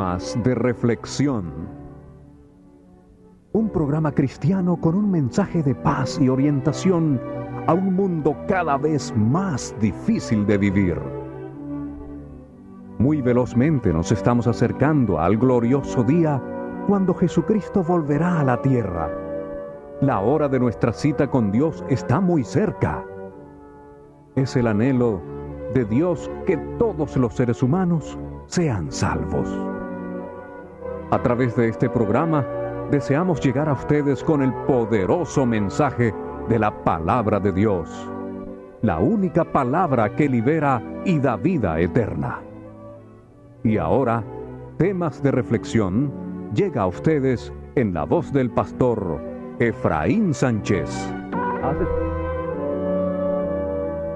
De reflexión. Un programa cristiano con un mensaje de paz y orientación a un mundo cada vez más difícil de vivir. Muy velozmente nos estamos acercando al glorioso día cuando Jesucristo volverá a la tierra. La hora de nuestra cita con Dios está muy cerca. Es el anhelo de Dios que todos los seres humanos sean salvos. A través de este programa deseamos llegar a ustedes con el poderoso mensaje de la palabra de Dios, la única palabra que libera y da vida eterna. Y ahora, temas de reflexión llega a ustedes en la voz del pastor Efraín Sánchez.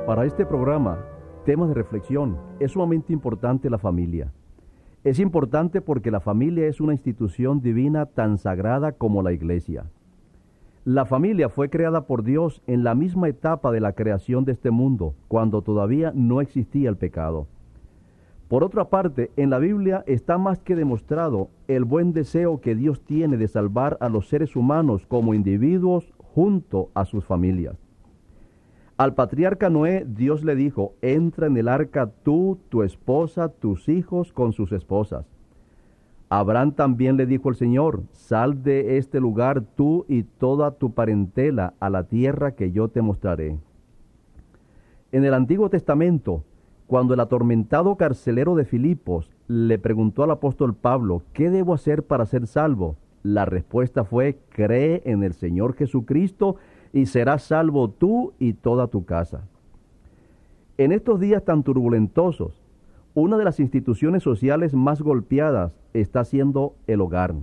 Para este programa Tema de reflexión. Es sumamente importante la familia. Es importante porque la familia es una institución divina tan sagrada como la iglesia. La familia fue creada por Dios en la misma etapa de la creación de este mundo, cuando todavía no existía el pecado. Por otra parte, en la Biblia está más que demostrado el buen deseo que Dios tiene de salvar a los seres humanos como individuos junto a sus familias. Al patriarca Noé Dios le dijo, entra en el arca tú, tu esposa, tus hijos con sus esposas. Abraham también le dijo el Señor, sal de este lugar tú y toda tu parentela a la tierra que yo te mostraré. En el Antiguo Testamento, cuando el atormentado carcelero de Filipos le preguntó al apóstol Pablo, ¿qué debo hacer para ser salvo? La respuesta fue, cree en el Señor Jesucristo y serás salvo tú y toda tu casa. En estos días tan turbulentosos, una de las instituciones sociales más golpeadas está siendo el hogar.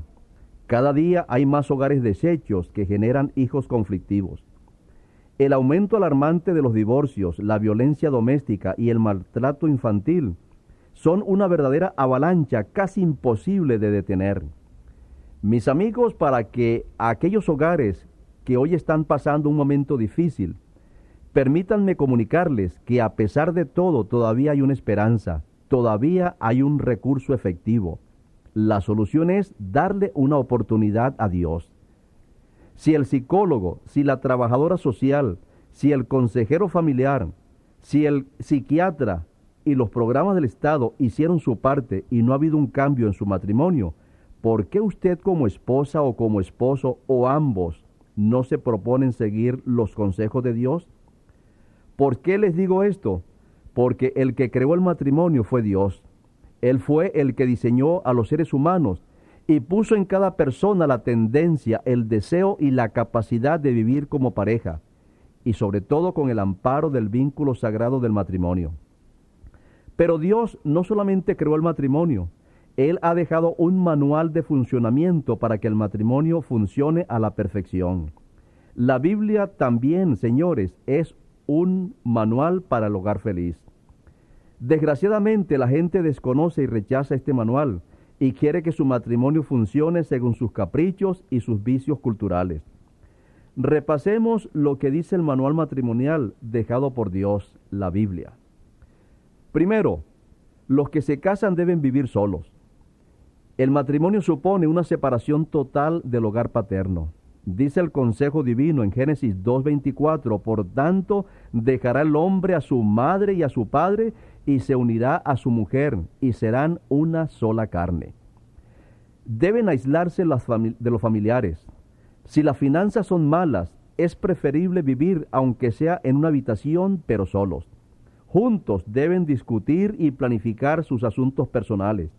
Cada día hay más hogares deshechos que generan hijos conflictivos. El aumento alarmante de los divorcios, la violencia doméstica y el maltrato infantil son una verdadera avalancha casi imposible de detener. Mis amigos, para que aquellos hogares que hoy están pasando un momento difícil, permítanme comunicarles que a pesar de todo todavía hay una esperanza, todavía hay un recurso efectivo. La solución es darle una oportunidad a Dios. Si el psicólogo, si la trabajadora social, si el consejero familiar, si el psiquiatra y los programas del Estado hicieron su parte y no ha habido un cambio en su matrimonio, ¿por qué usted como esposa o como esposo o ambos no se proponen seguir los consejos de Dios? ¿Por qué les digo esto? Porque el que creó el matrimonio fue Dios. Él fue el que diseñó a los seres humanos y puso en cada persona la tendencia, el deseo y la capacidad de vivir como pareja, y sobre todo con el amparo del vínculo sagrado del matrimonio. Pero Dios no solamente creó el matrimonio, él ha dejado un manual de funcionamiento para que el matrimonio funcione a la perfección. La Biblia también, señores, es un manual para el hogar feliz. Desgraciadamente la gente desconoce y rechaza este manual y quiere que su matrimonio funcione según sus caprichos y sus vicios culturales. Repasemos lo que dice el manual matrimonial dejado por Dios, la Biblia. Primero, los que se casan deben vivir solos. El matrimonio supone una separación total del hogar paterno. Dice el consejo divino en Génesis 2.24, por tanto dejará el hombre a su madre y a su padre y se unirá a su mujer y serán una sola carne. Deben aislarse de los familiares. Si las finanzas son malas, es preferible vivir aunque sea en una habitación pero solos. Juntos deben discutir y planificar sus asuntos personales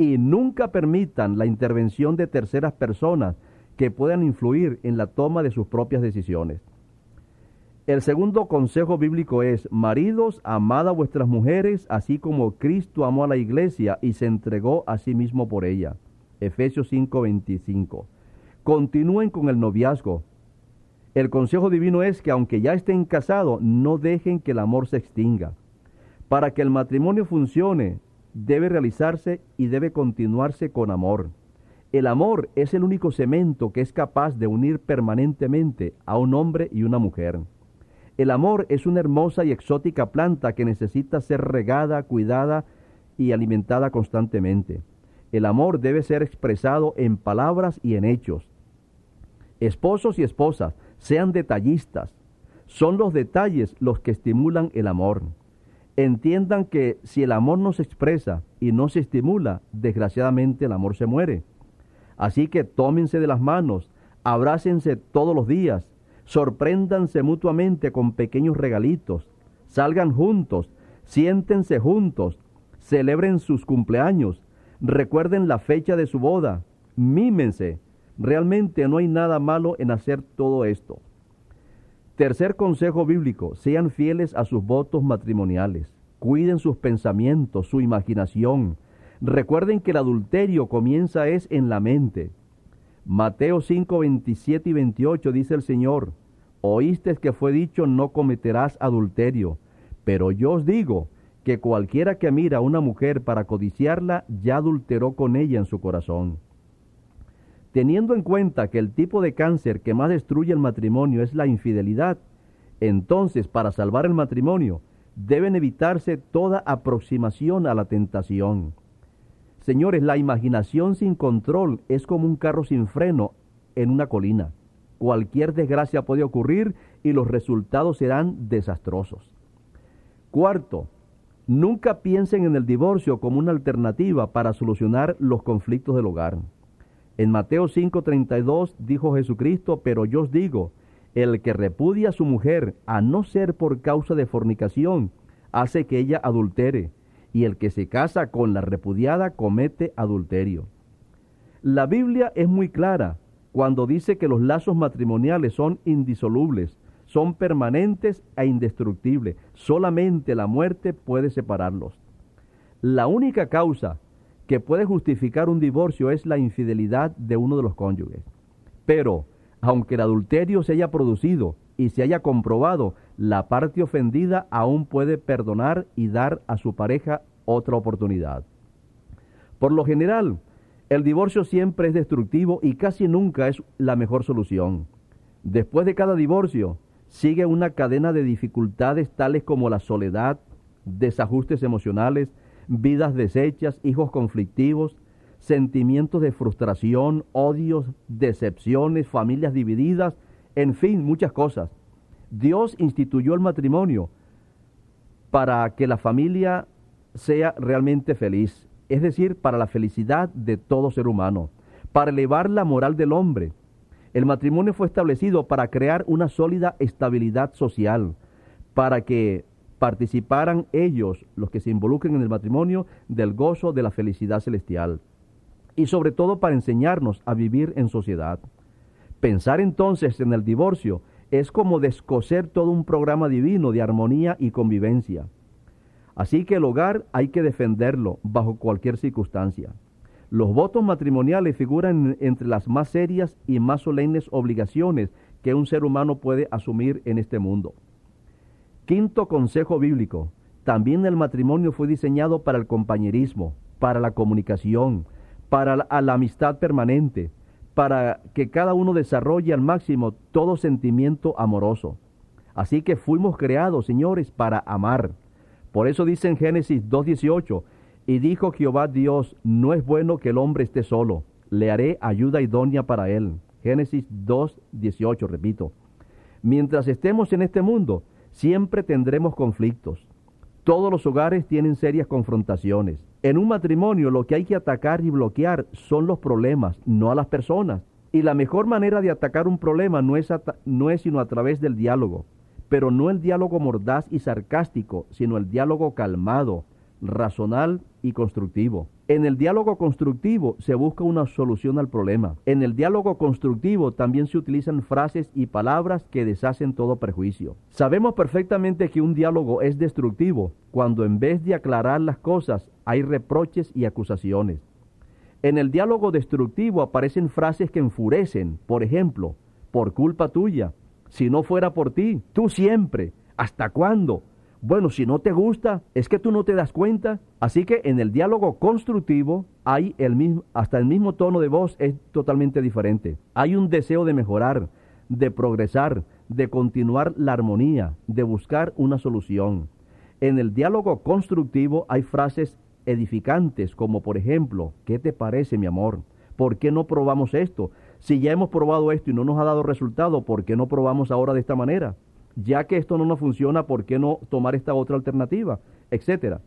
y nunca permitan la intervención de terceras personas que puedan influir en la toma de sus propias decisiones. El segundo consejo bíblico es, maridos, amad a vuestras mujeres, así como Cristo amó a la iglesia y se entregó a sí mismo por ella. Efesios 5:25. Continúen con el noviazgo. El consejo divino es que aunque ya estén casados, no dejen que el amor se extinga. Para que el matrimonio funcione, debe realizarse y debe continuarse con amor. El amor es el único cemento que es capaz de unir permanentemente a un hombre y una mujer. El amor es una hermosa y exótica planta que necesita ser regada, cuidada y alimentada constantemente. El amor debe ser expresado en palabras y en hechos. Esposos y esposas, sean detallistas. Son los detalles los que estimulan el amor. Entiendan que si el amor no se expresa y no se estimula, desgraciadamente el amor se muere. Así que tómense de las manos, abrácense todos los días, sorpréndanse mutuamente con pequeños regalitos, salgan juntos, siéntense juntos, celebren sus cumpleaños, recuerden la fecha de su boda, mímense. Realmente no hay nada malo en hacer todo esto. Tercer consejo bíblico, sean fieles a sus votos matrimoniales. Cuiden sus pensamientos, su imaginación. Recuerden que el adulterio comienza es en la mente. Mateo 5, 27 y 28 dice el Señor, oíste que fue dicho no cometerás adulterio, pero yo os digo que cualquiera que mira a una mujer para codiciarla ya adulteró con ella en su corazón. Teniendo en cuenta que el tipo de cáncer que más destruye el matrimonio es la infidelidad, entonces para salvar el matrimonio deben evitarse toda aproximación a la tentación. Señores, la imaginación sin control es como un carro sin freno en una colina. Cualquier desgracia puede ocurrir y los resultados serán desastrosos. Cuarto, nunca piensen en el divorcio como una alternativa para solucionar los conflictos del hogar. En Mateo 5:32 dijo Jesucristo, pero yo os digo, el que repudia a su mujer, a no ser por causa de fornicación, hace que ella adultere, y el que se casa con la repudiada comete adulterio. La Biblia es muy clara cuando dice que los lazos matrimoniales son indisolubles, son permanentes e indestructibles. Solamente la muerte puede separarlos. La única causa que puede justificar un divorcio es la infidelidad de uno de los cónyuges. Pero, aunque el adulterio se haya producido y se haya comprobado, la parte ofendida aún puede perdonar y dar a su pareja otra oportunidad. Por lo general, el divorcio siempre es destructivo y casi nunca es la mejor solución. Después de cada divorcio, sigue una cadena de dificultades tales como la soledad, desajustes emocionales, vidas deshechas, hijos conflictivos, sentimientos de frustración, odios, decepciones, familias divididas, en fin, muchas cosas. Dios instituyó el matrimonio para que la familia sea realmente feliz, es decir, para la felicidad de todo ser humano, para elevar la moral del hombre. El matrimonio fue establecido para crear una sólida estabilidad social, para que participaran ellos, los que se involucren en el matrimonio, del gozo de la felicidad celestial. Y sobre todo para enseñarnos a vivir en sociedad. Pensar entonces en el divorcio es como descoser todo un programa divino de armonía y convivencia. Así que el hogar hay que defenderlo bajo cualquier circunstancia. Los votos matrimoniales figuran entre las más serias y más solemnes obligaciones que un ser humano puede asumir en este mundo. Quinto consejo bíblico. También el matrimonio fue diseñado para el compañerismo, para la comunicación, para la, amistad permanente, para que cada uno desarrolle al máximo todo sentimiento amoroso. Así que fuimos creados, señores, para amar. Por eso dice en Génesis 2.18, y dijo Jehová Dios, no es bueno que el hombre esté solo, le haré ayuda idónea para él. Génesis 2.18, repito. Mientras estemos en este mundo, Siempre tendremos conflictos. Todos los hogares tienen serias confrontaciones. En un matrimonio lo que hay que atacar y bloquear son los problemas, no a las personas. Y la mejor manera de atacar un problema no es, no es sino a través del diálogo. Pero no el diálogo mordaz y sarcástico, sino el diálogo calmado, razonal y constructivo. En el diálogo constructivo se busca una solución al problema. En el diálogo constructivo también se utilizan frases y palabras que deshacen todo prejuicio. Sabemos perfectamente que un diálogo es destructivo cuando en vez de aclarar las cosas hay reproches y acusaciones. En el diálogo destructivo aparecen frases que enfurecen, por ejemplo, por culpa tuya, si no fuera por ti, tú siempre, ¿hasta cuándo? Bueno, si no te gusta, es que tú no te das cuenta. Así que en el diálogo constructivo hay el mismo, hasta el mismo tono de voz es totalmente diferente. Hay un deseo de mejorar, de progresar, de continuar la armonía, de buscar una solución. En el diálogo constructivo hay frases edificantes, como por ejemplo, ¿qué te parece mi amor? ¿Por qué no probamos esto? Si ya hemos probado esto y no nos ha dado resultado, ¿por qué no probamos ahora de esta manera? Ya que esto no nos funciona, ¿por qué no tomar esta otra alternativa? Etcétera.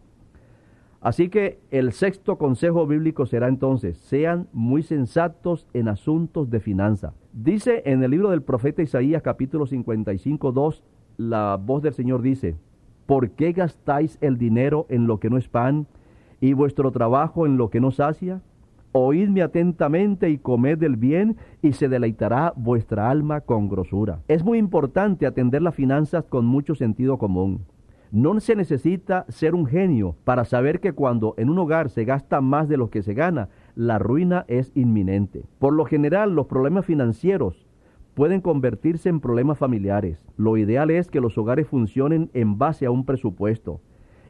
Así que el sexto consejo bíblico será entonces, sean muy sensatos en asuntos de finanza. Dice en el libro del profeta Isaías capítulo 55, 2, la voz del Señor dice, ¿por qué gastáis el dinero en lo que no es pan y vuestro trabajo en lo que no sacia? Oídme atentamente y comed del bien y se deleitará vuestra alma con grosura. Es muy importante atender las finanzas con mucho sentido común. No se necesita ser un genio para saber que cuando en un hogar se gasta más de lo que se gana, la ruina es inminente. Por lo general, los problemas financieros pueden convertirse en problemas familiares. Lo ideal es que los hogares funcionen en base a un presupuesto.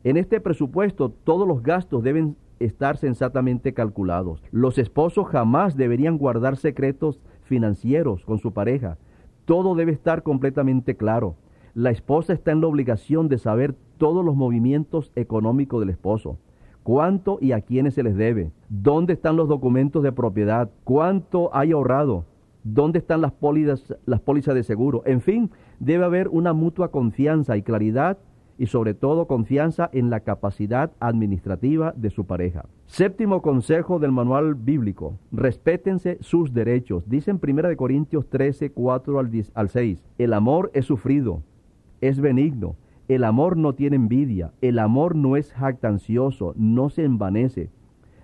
En este presupuesto todos los gastos deben estar sensatamente calculados. Los esposos jamás deberían guardar secretos financieros con su pareja. Todo debe estar completamente claro la esposa está en la obligación de saber todos los movimientos económicos del esposo, cuánto y a quiénes se les debe, dónde están los documentos de propiedad, cuánto hay ahorrado, dónde están las pólizas, las pólizas de seguro. En fin, debe haber una mutua confianza y claridad y sobre todo confianza en la capacidad administrativa de su pareja. Séptimo consejo del manual bíblico, respétense sus derechos. Dice en 1 Corintios 13, 4 al, al 6, el amor es sufrido, es benigno. El amor no tiene envidia, el amor no es jactancioso, no se envanece,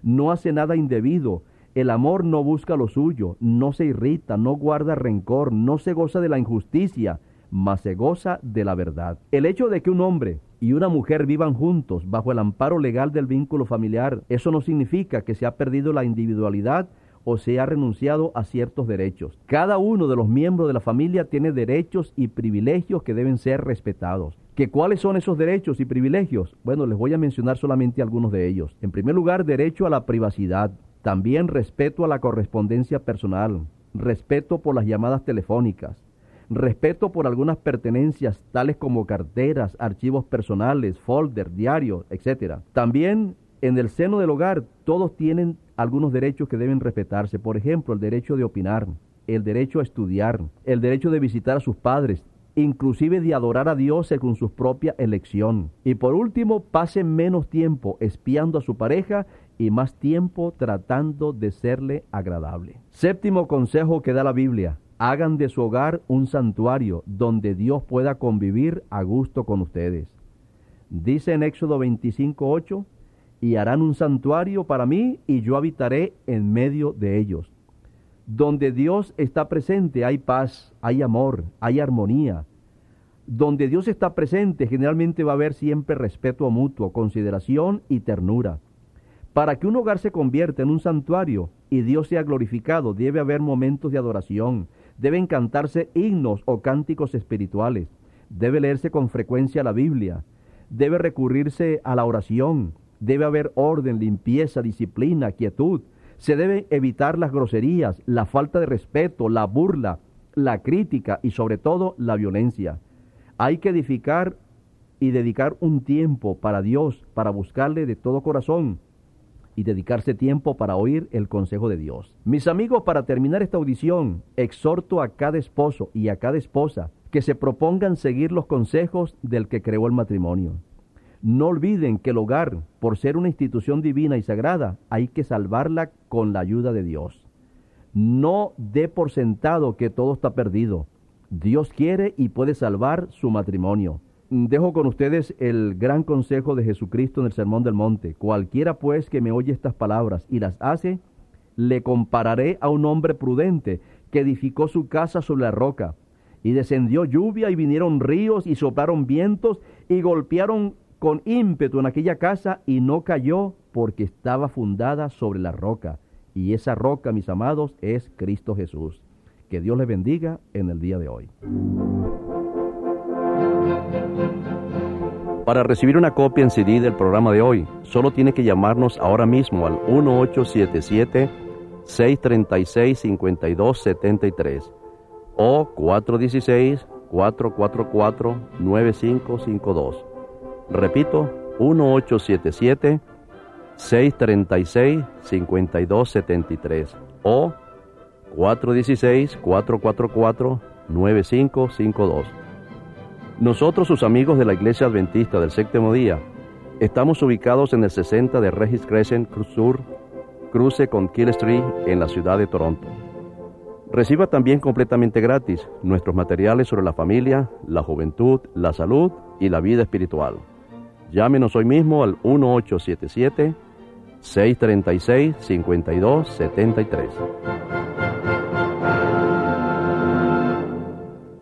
no hace nada indebido, el amor no busca lo suyo, no se irrita, no guarda rencor, no se goza de la injusticia, mas se goza de la verdad. El hecho de que un hombre y una mujer vivan juntos bajo el amparo legal del vínculo familiar, eso no significa que se ha perdido la individualidad o se ha renunciado a ciertos derechos. Cada uno de los miembros de la familia tiene derechos y privilegios que deben ser respetados. ¿Que ¿Cuáles son esos derechos y privilegios? Bueno, les voy a mencionar solamente algunos de ellos. En primer lugar, derecho a la privacidad, también respeto a la correspondencia personal, respeto por las llamadas telefónicas, respeto por algunas pertenencias tales como carteras, archivos personales, folders, diarios, etc. También en el seno del hogar todos tienen algunos derechos que deben respetarse. Por ejemplo, el derecho de opinar, el derecho a estudiar, el derecho de visitar a sus padres, inclusive de adorar a Dios según su propia elección. Y por último, pasen menos tiempo espiando a su pareja y más tiempo tratando de serle agradable. Séptimo consejo que da la Biblia. Hagan de su hogar un santuario donde Dios pueda convivir a gusto con ustedes. Dice en Éxodo 25.8, y harán un santuario para mí y yo habitaré en medio de ellos. Donde Dios está presente hay paz, hay amor, hay armonía. Donde Dios está presente generalmente va a haber siempre respeto mutuo, consideración y ternura. Para que un hogar se convierta en un santuario y Dios sea glorificado, debe haber momentos de adoración, deben cantarse himnos o cánticos espirituales, debe leerse con frecuencia la Biblia, debe recurrirse a la oración, Debe haber orden, limpieza, disciplina, quietud. Se deben evitar las groserías, la falta de respeto, la burla, la crítica y sobre todo la violencia. Hay que edificar y dedicar un tiempo para Dios, para buscarle de todo corazón y dedicarse tiempo para oír el consejo de Dios. Mis amigos, para terminar esta audición, exhorto a cada esposo y a cada esposa que se propongan seguir los consejos del que creó el matrimonio. No olviden que el hogar, por ser una institución divina y sagrada, hay que salvarla con la ayuda de Dios. No dé por sentado que todo está perdido. Dios quiere y puede salvar su matrimonio. Dejo con ustedes el gran consejo de Jesucristo en el Sermón del Monte. Cualquiera pues que me oye estas palabras y las hace, le compararé a un hombre prudente que edificó su casa sobre la roca. Y descendió lluvia y vinieron ríos y soplaron vientos y golpearon con ímpetu en aquella casa y no cayó porque estaba fundada sobre la roca. Y esa roca, mis amados, es Cristo Jesús. Que Dios le bendiga en el día de hoy. Para recibir una copia en CD del programa de hoy, solo tiene que llamarnos ahora mismo al 1877-636-5273 o 416-444-9552. Repito, 1877 636-5273 o 416-444-9552. Nosotros, sus amigos de la Iglesia Adventista del Séptimo Día, estamos ubicados en el 60 de Regis Crescent Sur, cruce con Kill Street en la ciudad de Toronto. Reciba también completamente gratis nuestros materiales sobre la familia, la juventud, la salud y la vida espiritual. Llámenos hoy mismo al 1877 636 5273.